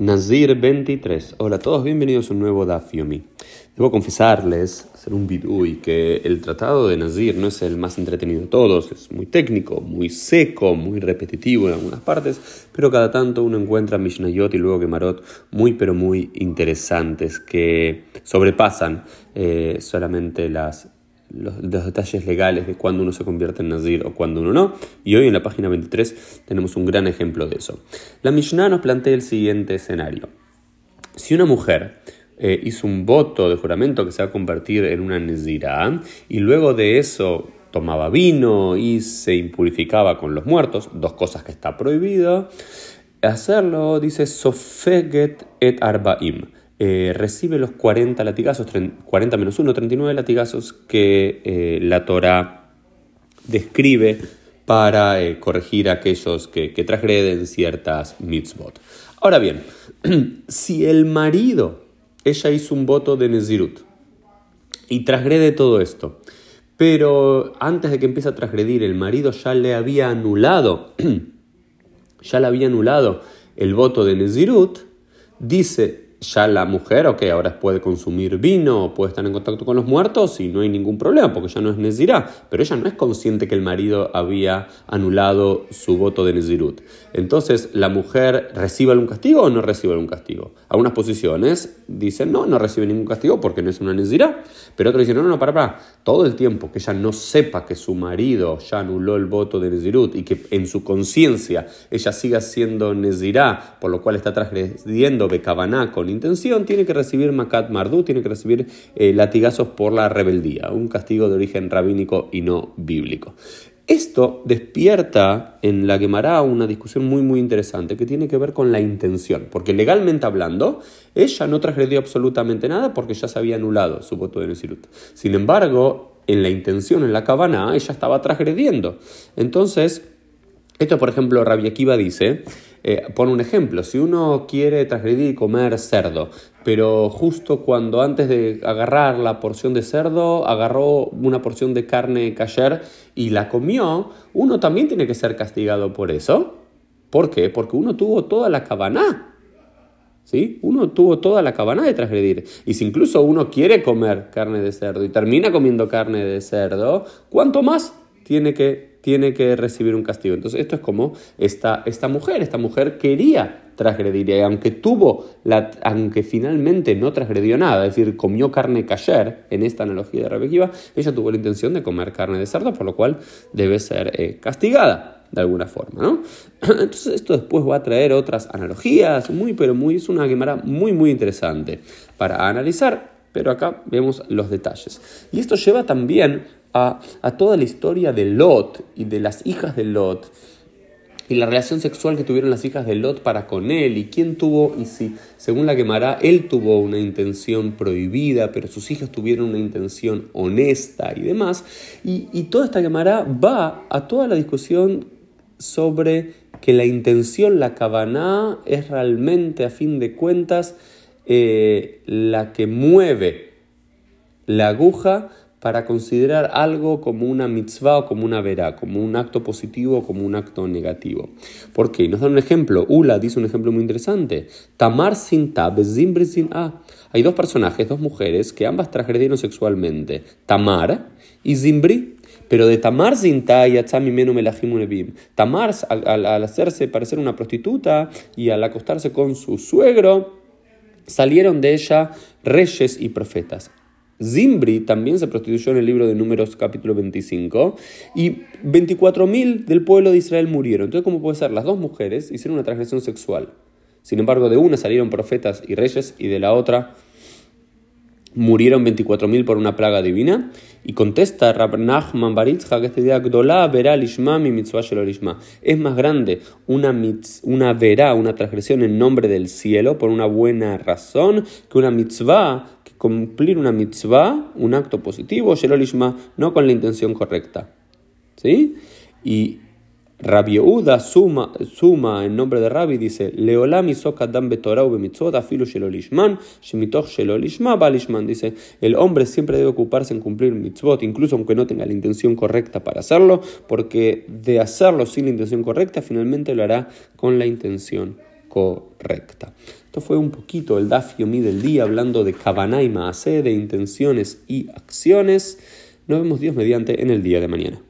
Nazir 23. Hola a todos, bienvenidos a un nuevo Daf Yomi. Debo confesarles, hacer un y que el tratado de Nazir no es el más entretenido de todos, es muy técnico, muy seco, muy repetitivo en algunas partes, pero cada tanto uno encuentra Mishnayot y luego Gemarot muy pero muy interesantes que sobrepasan eh, solamente las los, detalles legales de cuándo uno se convierte en Nazir o cuándo uno no. Y hoy en la página 23 tenemos un gran ejemplo de eso. La Mishnah nos plantea el siguiente escenario. Si una mujer eh, hizo un voto de juramento que se va a convertir en una Nazirah y luego de eso tomaba vino y se impurificaba con los muertos, dos cosas que está prohibido, hacerlo dice Sofeget et Arbaim eh, recibe los 40 latigazos, 40 menos 1, 39 latigazos que eh, la Torah describe para eh, corregir a aquellos que, que, transgreden ciertas mitzvot. Ahora bien, si el marido, ella hizo un voto de Nezirut y transgrede todo esto, pero antes de que empiece a transgredir, el marido ya le había anulado, ya le había anulado el voto de Nezirut, dice ya la mujer, ok, ahora puede consumir vino, puede estar en contacto con los muertos y no hay ningún problema porque ya no es Nezirá, pero ella no es consciente que el marido había anulado su voto de Nezirut. Entonces, ¿la mujer recibe algún castigo o no recibe algún castigo? Algunas posiciones dicen no, no recibe ningún castigo porque no es una Nezirá, pero otros dicen no, no, no, para, para, todo el tiempo que ella no sepa que su marido ya anuló el voto de Nezirut y que en su conciencia ella siga siendo Nezirá, por lo cual está transgrediendo Bekabaná con intención, tiene que recibir Makat Mardu, tiene que recibir eh, latigazos por la rebeldía, un castigo de origen rabínico y no bíblico. Esto despierta en la Gemara una discusión muy muy interesante que tiene que ver con la intención, porque legalmente hablando, ella no transgredió absolutamente nada porque ya se había anulado su voto de Nesirut. Sin embargo, en la intención, en la cabana, ella estaba transgrediendo. Entonces, esto por ejemplo, Rabbi Akiva dice eh, pone un ejemplo, si uno quiere transgredir y comer cerdo, pero justo cuando antes de agarrar la porción de cerdo, agarró una porción de carne kasher y la comió, uno también tiene que ser castigado por eso. ¿Por qué? Porque uno tuvo toda la cabana. ¿Sí? Uno tuvo toda la cabana de transgredir. Y si incluso uno quiere comer carne de cerdo y termina comiendo carne de cerdo, ¿cuánto más tiene que tiene que recibir un castigo. Entonces esto es como esta, esta mujer, esta mujer quería transgredir y aunque tuvo, la, aunque finalmente no transgredió nada, es decir, comió carne kasher, en esta analogía de Rebekiva, ella tuvo la intención de comer carne de cerdo, por lo cual debe ser eh, castigada de alguna forma, ¿no? Entonces esto después va a traer otras analogías, muy, pero muy, es una quemara muy, muy interesante para analizar, pero acá vemos los detalles. Y esto lleva también a, toda la historia de Lot y de las hijas de Lot y la relación sexual que tuvieron las hijas de Lot para con él y quién tuvo y si, según la quemará, él tuvo una intención prohibida, pero sus hijas tuvieron una intención honesta y demás. Y, toda esta quemará va a toda la discusión sobre que la intención, la cabana, es realmente, a fin de cuentas, eh, la que mueve la aguja para considerar algo como una mitzvah o como una verá, como un acto positivo o como un acto negativo. ¿Por qué? Nos dan un ejemplo. Ula dice un ejemplo muy interesante. Tamar sin tab, zimbri sin a. Hay dos personajes, dos mujeres, que ambas transgredieron sexualmente. Tamar y Zimbri. Pero de Tamar Zinta y Menu Melahim Tamar, al, al hacerse parecer una prostituta y al acostarse con su suegro, salieron de ella reyes y profetas. Zimbri también se prostituyó en el libro de Números capítulo 25 y 24.000 del pueblo de Israel murieron. Entonces, ¿cómo puede ser? Las dos mujeres hicieron una transgresión sexual. Sin embargo, de una salieron profetas y reyes y de la otra murieron 24.000 por una plaga divina. Y contesta Rab Nachman Baritzha que este día verá lishma mi mitzvah Es más grande una, una verá, una transgresión en nombre del cielo por una buena razón que una mitzvah cumplir una mitzvah, un acto positivo, Shelolishma, no con la intención correcta. ¿Sí? Y Rabbi Uda suma, suma en nombre de Rabbi dice Leolam adam betorah mitzvot afilu shelolishman shemitoch shelolishma balishman dice el hombre siempre debe ocuparse en cumplir mitzvot incluso aunque no tenga la intención correcta para hacerlo porque de hacerlo sin la intención correcta finalmente lo hará con la intención correcta. Esto fue un poquito el Daf Yomi del día, hablando de Kabanay Maase, de intenciones y acciones. Nos vemos Dios mediante en el día de mañana.